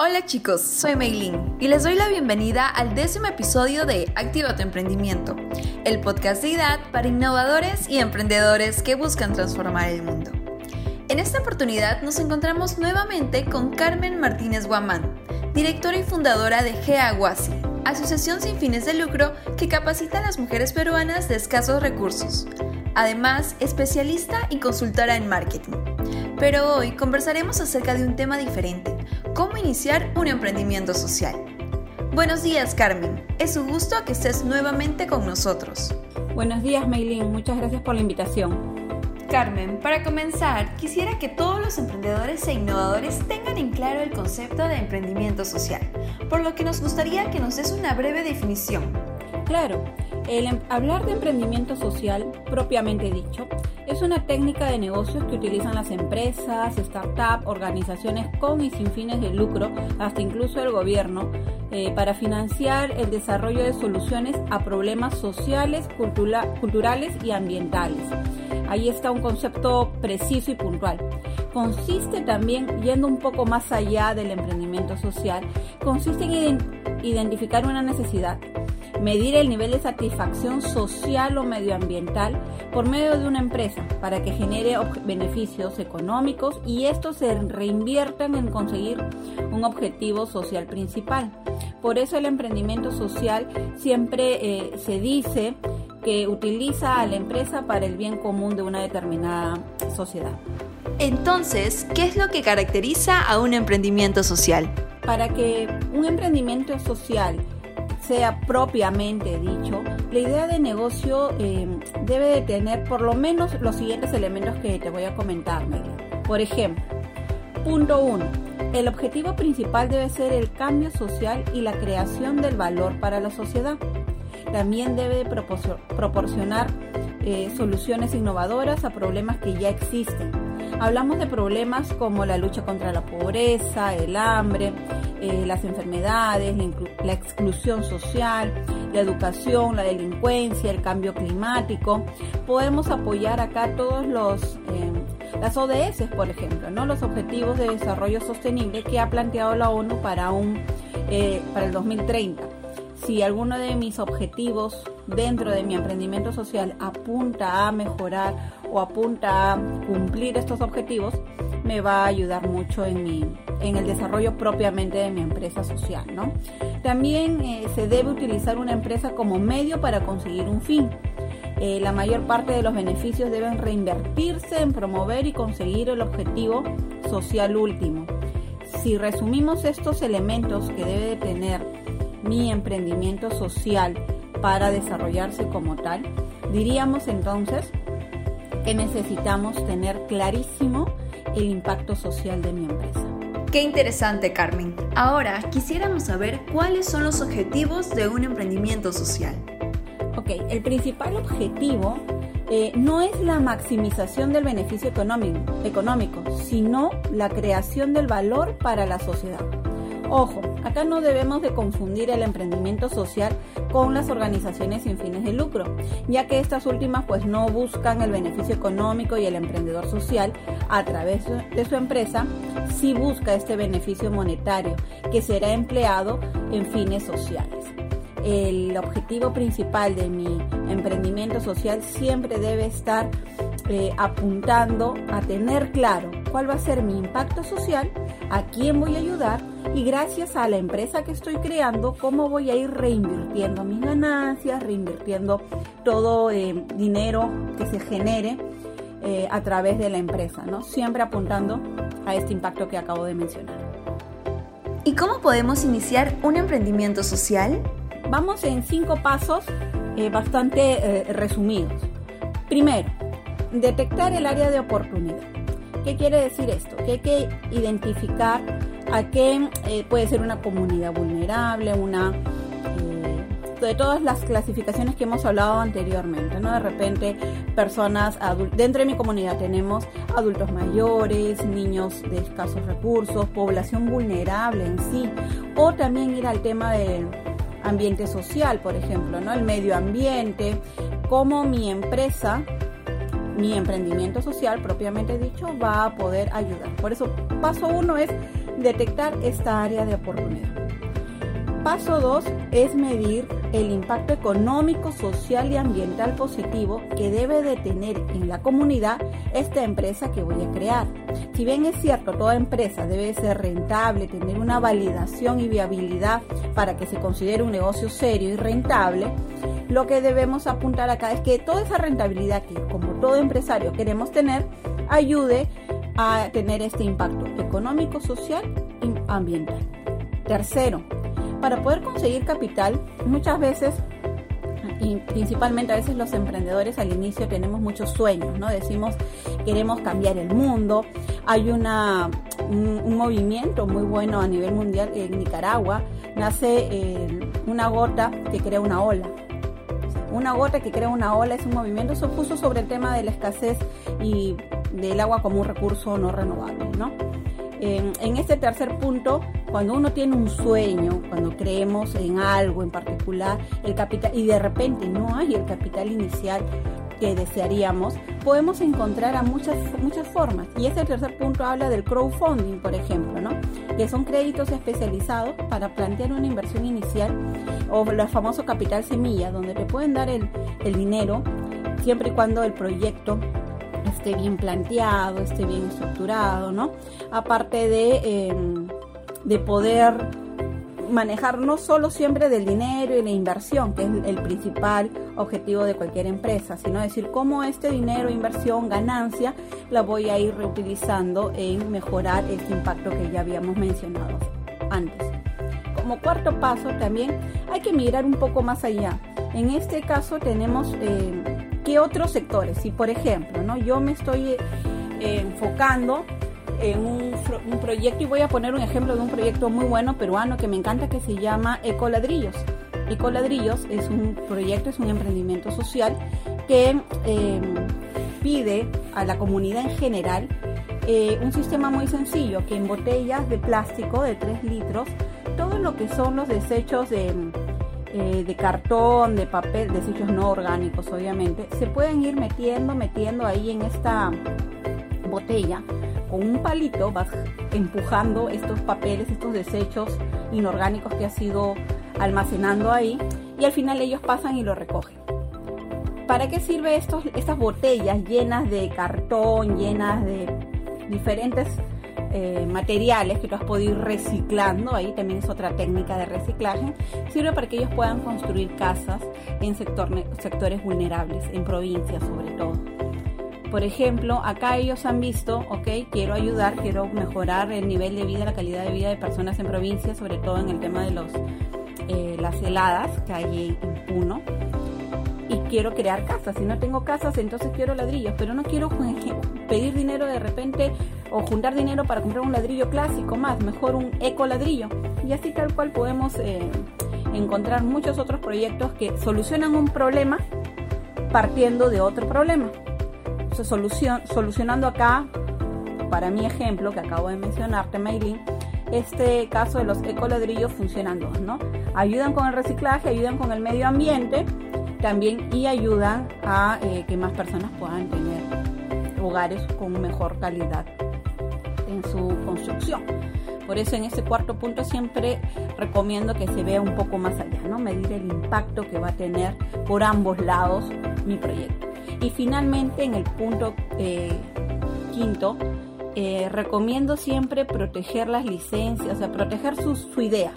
Hola chicos, soy Meilin y les doy la bienvenida al décimo episodio de Activa tu Emprendimiento, el podcast de IDAD para innovadores y emprendedores que buscan transformar el mundo. En esta oportunidad nos encontramos nuevamente con Carmen Martínez Guamán, directora y fundadora de GEAGUASI, asociación sin fines de lucro que capacita a las mujeres peruanas de escasos recursos. Además, especialista y consultora en marketing. Pero hoy conversaremos acerca de un tema diferente, cómo iniciar un emprendimiento social. Buenos días, Carmen. Es un gusto que estés nuevamente con nosotros. Buenos días, Maylin. Muchas gracias por la invitación. Carmen, para comenzar, quisiera que todos los emprendedores e innovadores tengan en claro el concepto de emprendimiento social, por lo que nos gustaría que nos des una breve definición. Claro, el em, hablar de emprendimiento social, propiamente dicho, es una técnica de negocios que utilizan las empresas, startups, organizaciones con y sin fines de lucro, hasta incluso el gobierno, eh, para financiar el desarrollo de soluciones a problemas sociales, culturales y ambientales. Ahí está un concepto preciso y puntual. Consiste también, yendo un poco más allá del emprendimiento social, consiste en identificar una necesidad medir el nivel de satisfacción social o medioambiental por medio de una empresa para que genere beneficios económicos y estos se reinviertan en conseguir un objetivo social principal. Por eso el emprendimiento social siempre eh, se dice que utiliza a la empresa para el bien común de una determinada sociedad. Entonces, ¿qué es lo que caracteriza a un emprendimiento social? Para que un emprendimiento social sea propiamente dicho, la idea de negocio eh, debe de tener por lo menos los siguientes elementos que te voy a comentar, Por ejemplo, punto 1. El objetivo principal debe ser el cambio social y la creación del valor para la sociedad. También debe proporcionar eh, soluciones innovadoras a problemas que ya existen. Hablamos de problemas como la lucha contra la pobreza, el hambre, eh, las enfermedades, la, exclusión social, la educación, la delincuencia, el cambio climático. Podemos apoyar acá todos los eh, las ODS, por ejemplo, ¿no? los Objetivos de Desarrollo Sostenible que ha planteado la ONU para un eh, para el 2030. Si alguno de mis objetivos dentro de mi emprendimiento social apunta a mejorar o apunta a cumplir estos objetivos, me va a ayudar mucho en, mi, en el desarrollo propiamente de mi empresa social. ¿no? También eh, se debe utilizar una empresa como medio para conseguir un fin. Eh, la mayor parte de los beneficios deben reinvertirse en promover y conseguir el objetivo social último. Si resumimos estos elementos que debe de tener mi emprendimiento social para desarrollarse como tal, diríamos entonces que necesitamos tener clarísimo el impacto social de mi empresa. Qué interesante, Carmen. Ahora quisiéramos saber cuáles son los objetivos de un emprendimiento social. Ok, el principal objetivo eh, no es la maximización del beneficio económico, económico, sino la creación del valor para la sociedad. Ojo, acá no debemos de confundir el emprendimiento social con las organizaciones sin fines de lucro, ya que estas últimas pues no buscan el beneficio económico y el emprendedor social a través de su empresa sí busca este beneficio monetario que será empleado en fines sociales. El objetivo principal de mi emprendimiento social siempre debe estar eh, apuntando a tener claro cuál va a ser mi impacto social, a quién voy a ayudar y gracias a la empresa que estoy creando, cómo voy a ir reinvirtiendo mis ganancias, reinvirtiendo todo eh, dinero que se genere eh, a través de la empresa, ¿no? Siempre apuntando a este impacto que acabo de mencionar. ¿Y cómo podemos iniciar un emprendimiento social? Vamos en cinco pasos bastante resumidos. Primero, detectar el área de oportunidad. ¿Qué quiere decir esto? Que hay que identificar a qué eh, puede ser una comunidad vulnerable, una eh, de todas las clasificaciones que hemos hablado anteriormente, ¿no? De repente, personas dentro de mi comunidad tenemos adultos mayores, niños de escasos recursos, población vulnerable en sí, o también ir al tema del ambiente social, por ejemplo, ¿no? El medio ambiente, cómo mi empresa mi emprendimiento social propiamente dicho va a poder ayudar. Por eso, paso uno es detectar esta área de oportunidad. Paso 2 es medir el impacto económico, social y ambiental positivo que debe de tener en la comunidad esta empresa que voy a crear. Si bien es cierto, toda empresa debe ser rentable, tener una validación y viabilidad para que se considere un negocio serio y rentable, lo que debemos apuntar acá es que toda esa rentabilidad que como todo empresario queremos tener, ayude a tener este impacto económico, social y ambiental. Tercero, para poder conseguir capital, muchas veces y principalmente a veces los emprendedores al inicio tenemos muchos sueños, ¿no? Decimos queremos cambiar el mundo. Hay una, un, movimiento muy bueno a nivel mundial en Nicaragua. Nace eh, una gota que crea una ola. Una gota que crea una ola es un movimiento, se puso sobre el tema de la escasez y del agua como un recurso no renovable, ¿no? en este tercer punto, cuando uno tiene un sueño, cuando creemos en algo en particular, el capital y de repente no hay el capital inicial que desearíamos, podemos encontrar a muchas, muchas formas. Y este tercer punto habla del crowdfunding, por ejemplo, ¿no? que son créditos especializados para plantear una inversión inicial o el famoso capital semilla, donde te pueden dar el, el dinero siempre y cuando el proyecto esté bien planteado, esté bien estructurado, ¿no? Aparte de, em, de poder manejar no solo siempre del dinero y la inversión, que es el principal objetivo de cualquier empresa, sino decir cómo este dinero, inversión, ganancia, la voy a ir reutilizando en mejorar este impacto que ya habíamos mencionado antes. Como cuarto paso también hay que mirar un poco más allá. En este caso tenemos eh, ¿Qué otros sectores? Si por ejemplo, ¿no? yo me estoy eh, enfocando en un, proyecto y voy a poner un ejemplo de un proyecto muy bueno peruano que me encanta que se llama Ecoladrillos. Ecoladrillos es un proyecto, es un emprendimiento social que em, pide a la comunidad en general eh, un sistema muy sencillo que en botellas de plástico de 3 litros todo lo que son los desechos de eh, de cartón, de papel, desechos no orgánicos obviamente, se pueden ir metiendo, metiendo ahí en esta botella con un palito, vas empujando estos papeles, estos desechos inorgánicos que has ido almacenando ahí y al final ellos pasan y lo recogen. ¿Para qué sirve estos, estas botellas llenas de cartón, llenas de diferentes eh, materiales que tú has podido ir reciclando, ahí también es otra técnica de reciclaje, sirve para que ellos puedan construir casas en sectores vulnerables, en provincias sobre todo. Por ejemplo, acá ellos han visto, ok, quiero ayudar, quiero mejorar el nivel de vida, la calidad de vida de personas en provincias, sobre todo en el tema de los, eh, las heladas que hay en Puno y quiero crear casas. Si no tengo casas, entonces quiero ladrillos, pero no quiero pedir dinero de repente o juntar dinero para comprar un ladrillo clásico más, mejor un eco ladrillo. Y así tal cual podemos eh, encontrar muchos otros proyectos que solucionan un problema partiendo de otro problema. Solucionando acá, para mi ejemplo que acabo de mencionarte, Maylin, este caso de los ecoladrillos funcionan dos, ¿no? Ayudan con el reciclaje, ayudan con el medio ambiente también y ayudan a eh, que más personas puedan tener hogares con mejor calidad construcción. Por eso en ese cuarto punto siempre recomiendo que se vea un poco más allá, ¿no? Medir el impacto que va a tener por ambos lados mi proyecto. Y finalmente en el punto eh, quinto, eh, recomiendo siempre proteger las licencias, o sea, proteger su, su idea.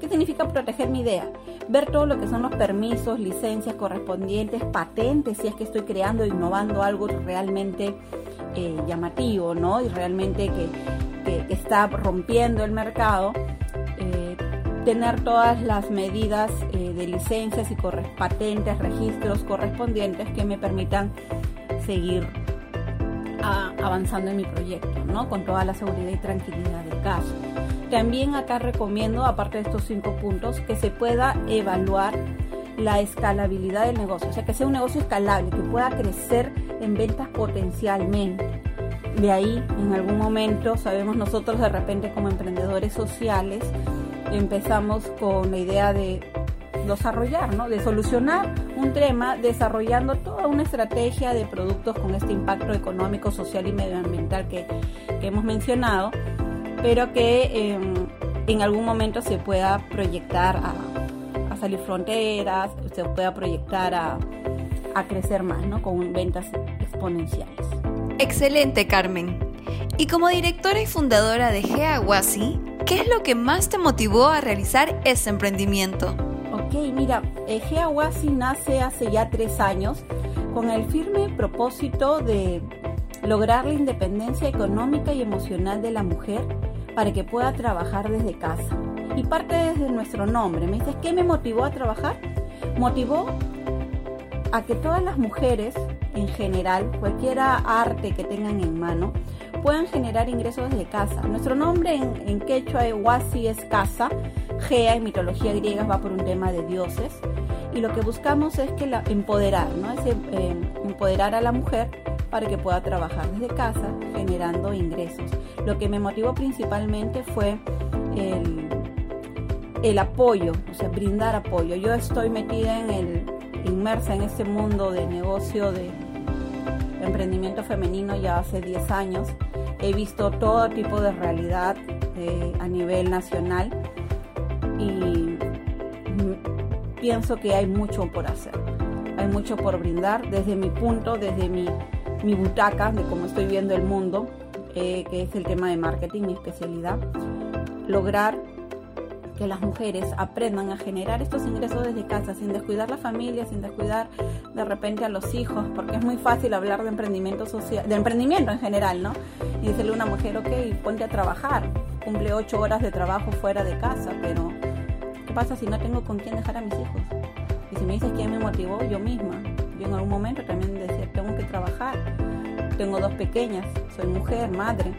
¿Qué significa proteger mi idea? Ver todo lo que son los permisos, licencias correspondientes, patentes, si es que estoy creando, innovando algo realmente eh, llamativo, ¿no? Y realmente que, está rompiendo el mercado. Eh, tener todas las medidas eh, de licencias y patentes, registros correspondientes que me permitan seguir avanzando en mi proyecto, ¿no? Con toda la seguridad y tranquilidad del caso. También acá recomiendo, aparte de estos cinco puntos, que se pueda evaluar la escalabilidad del negocio, o sea, que sea un negocio escalable, que pueda crecer en ventas potencialmente. De ahí, en algún momento, sabemos nosotros de repente como emprendedores sociales, empezamos con la idea de desarrollar, ¿no? de solucionar un tema desarrollando toda una estrategia de productos con este impacto económico, social y medioambiental que, hemos mencionado pero que em, en algún momento se pueda proyectar a, salir fronteras, se pueda proyectar a, a crecer más, ¿no? Con ventas exponenciales. Excelente, Carmen. Y como directora y fundadora de Geawasi, ¿qué es lo que más te motivó a realizar este emprendimiento? Ok, mira, eh, Geawasi nace hace ya tres años con el firme propósito de lograr la independencia económica y emocional de la mujer para que pueda trabajar desde casa. Y parte desde nuestro nombre. Me dices, ¿qué me motivó a trabajar? Motivó a que todas las mujeres en general, cualquier arte que tengan en mano, puedan generar ingresos desde casa. Nuestro nombre en, quechua de Wasi es casa, Gea en mitología griega va por un tema de dioses y lo que buscamos es que empoderar, ¿no? Es, eh, empoderar a la mujer para que pueda trabajar desde casa generando ingresos. Lo que me motivó principalmente fue el, el apoyo, o sea, brindar apoyo. Yo estoy metida en el, inmersa en este mundo de negocio de emprendimiento femenino ya hace 10 años. He visto todo tipo de realidad eh, a nivel nacional y pienso que hay mucho por hacer. Hay mucho por brindar desde mi punto, desde mi, mi butaca, de cómo estoy viendo el mundo, eh, que es el tema de marketing, mi especialidad. Lograr que las mujeres aprendan a generar estos ingresos desde casa, sin descuidar la familia, sin descuidar de repente a los hijos, porque es muy fácil hablar de emprendimiento social, de emprendimiento en general, ¿no? Y decirle a una mujer, ok, ponte a trabajar, cumple ocho horas de trabajo fuera de casa, pero ¿qué pasa si no tengo con quién dejar a mis hijos? Y si me dices quién me motivó, yo misma. Yo en algún momento también decía, tengo que trabajar. Tengo dos pequeñas, soy mujer, madre,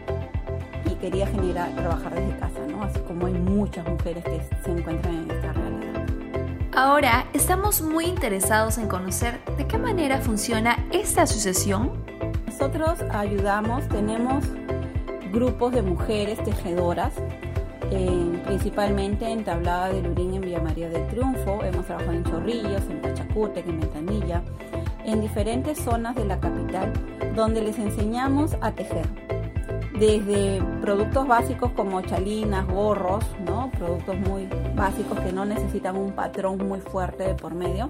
y quería generar, trabajar desde casa. Así como hay muchas mujeres que se encuentran en esta realidad. Ahora estamos muy interesados en conocer de qué manera funciona esta asociación. Nosotros ayudamos, tenemos grupos de mujeres tejedoras, principalmente en Tablada de Lurín en Villa María del Triunfo, hemos trabajado en Chorrillos, en Pachacútec, en Ventanilla, en diferentes zonas de la capital, donde les enseñamos a tejer desde productos básicos como chalinas, gorros, ¿no? productos muy básicos que no necesitan un patrón muy fuerte de por medio,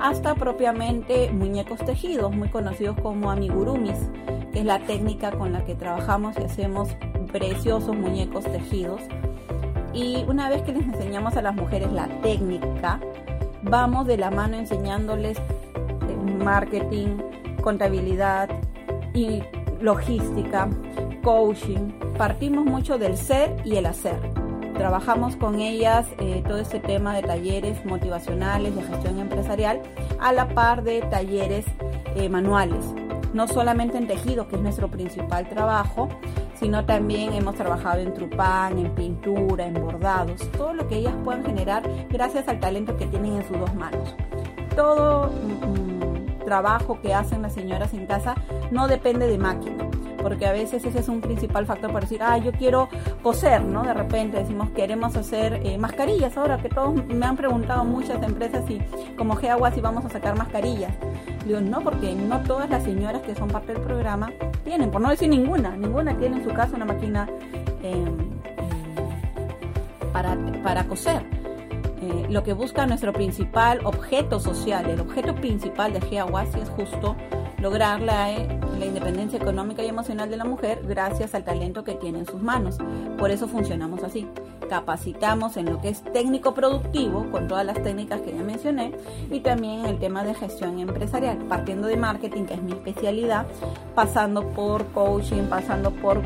hasta propiamente muñecos tejidos, muy conocidos como amigurumis, que es la técnica con la que trabajamos y hacemos preciosos muñecos tejidos. Y una vez que les enseñamos a las mujeres la técnica, vamos de la mano enseñándoles marketing, contabilidad y logística, coaching, partimos mucho del ser y el hacer. Trabajamos con ellas eh, todo este tema de talleres motivacionales de gestión empresarial a la par de talleres eh, manuales. No solamente en tejido, que es nuestro principal trabajo, sino también hemos trabajado en trupán, en pintura, en bordados, todo lo que ellas puedan generar gracias al talento que tienen en sus dos manos. Todo mm, mm, trabajo que hacen las señoras en casa no depende de máquina porque a veces ese es un principal factor para decir, ah, yo quiero coser, ¿no? De repente decimos, queremos hacer eh, mascarillas, ahora que todos me han preguntado muchas empresas si como Geagua si vamos a sacar mascarillas. Digo, no, porque no todas las señoras que son parte del programa tienen, por no decir ninguna, ninguna tiene en su casa una máquina em, para, para coser. Eh, lo que busca nuestro principal objeto social, el objeto principal de Geawasi es justo lograr la, eh, la, independencia económica y emocional de la mujer gracias al talento que tiene en sus manos. Por eso funcionamos así. Capacitamos en lo que es técnico productivo, con todas las técnicas que ya mencioné, y también en el tema de gestión empresarial, partiendo de marketing, que es mi especialidad, pasando por coaching, pasando por,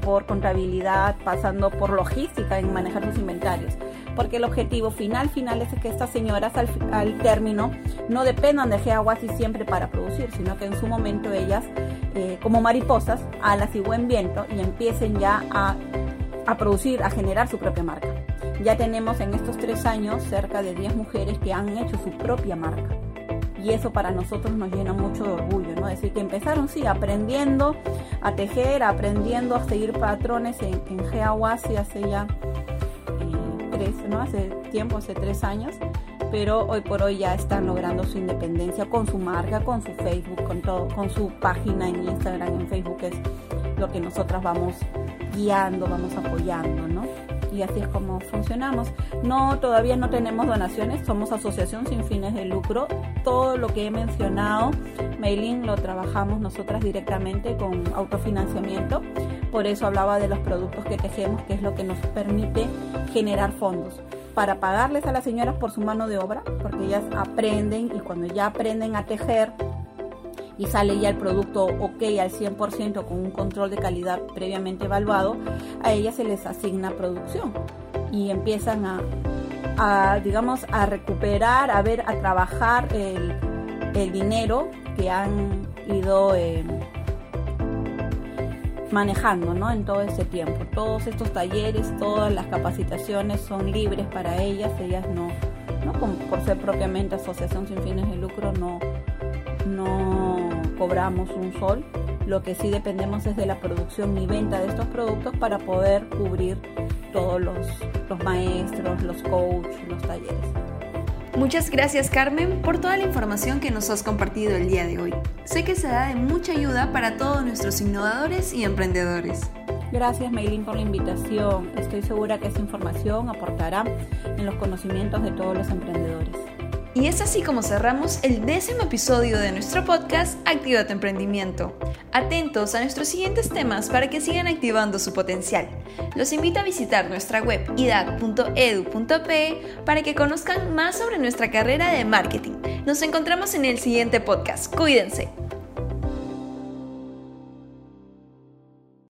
por contabilidad, pasando por logística en manejar sus inventarios porque el objetivo final final es que estas señoras al, término no dependan de Geaguasi siempre para producir, sino que en su momento ellas, eh, como mariposas, alas y buen viento, y empiecen ya a, producir, a generar su propia marca. Ya tenemos en estos tres años cerca de 10 mujeres que han hecho su propia marca. Y eso para nosotros nos llena mucho de orgullo, ¿no? Es decir, que empezaron, sí, aprendiendo a tejer, aprendiendo a seguir patrones en, en hace ya ¿no? Hace tiempo, hace tres años, pero hoy por hoy ya están logrando su independencia con su marca, con su Facebook, con todo, con su página en Instagram, en Facebook, es lo que nosotras vamos guiando, vamos apoyando, ¿no? Y así es como funcionamos. No, todavía no tenemos donaciones, somos asociación sin fines de lucro. Todo lo que he mencionado, mailing lo trabajamos nosotras directamente con autofinanciamiento. Por eso hablaba de los productos que tejemos, que es lo que nos permite generar fondos. Para pagarles a las señoras por su mano de obra, porque ellas aprenden y cuando ya aprenden a tejer y sale ya el producto ok al 100% con un control de calidad previamente evaluado, a ellas se les asigna producción. Y empiezan a, digamos, a recuperar, a ver, a trabajar el, dinero que han ido... Eh, manejando ¿no? en todo ese tiempo. Todos estos talleres, todas las capacitaciones son libres para ellas, ellas no, no por ser propiamente asociación sin fines de lucro, no, no cobramos un sol. Lo que sí dependemos es de la producción y venta de estos productos para poder cubrir todos los, los maestros, los coaches, los talleres. Muchas gracias Carmen por toda la información que nos has compartido el día de hoy. Sé que será de mucha ayuda para todos nuestros innovadores y emprendedores. Gracias Maylin por la invitación. Estoy segura que esta información aportará en los conocimientos de todos los emprendedores. Y es así como cerramos el décimo episodio de nuestro podcast Activa tu emprendimiento. Atentos a nuestros siguientes temas para que sigan activando su potencial. Los invito a visitar nuestra web idac.edu.pe para que conozcan más sobre nuestra carrera de marketing. Nos encontramos en el siguiente podcast. Cuídense.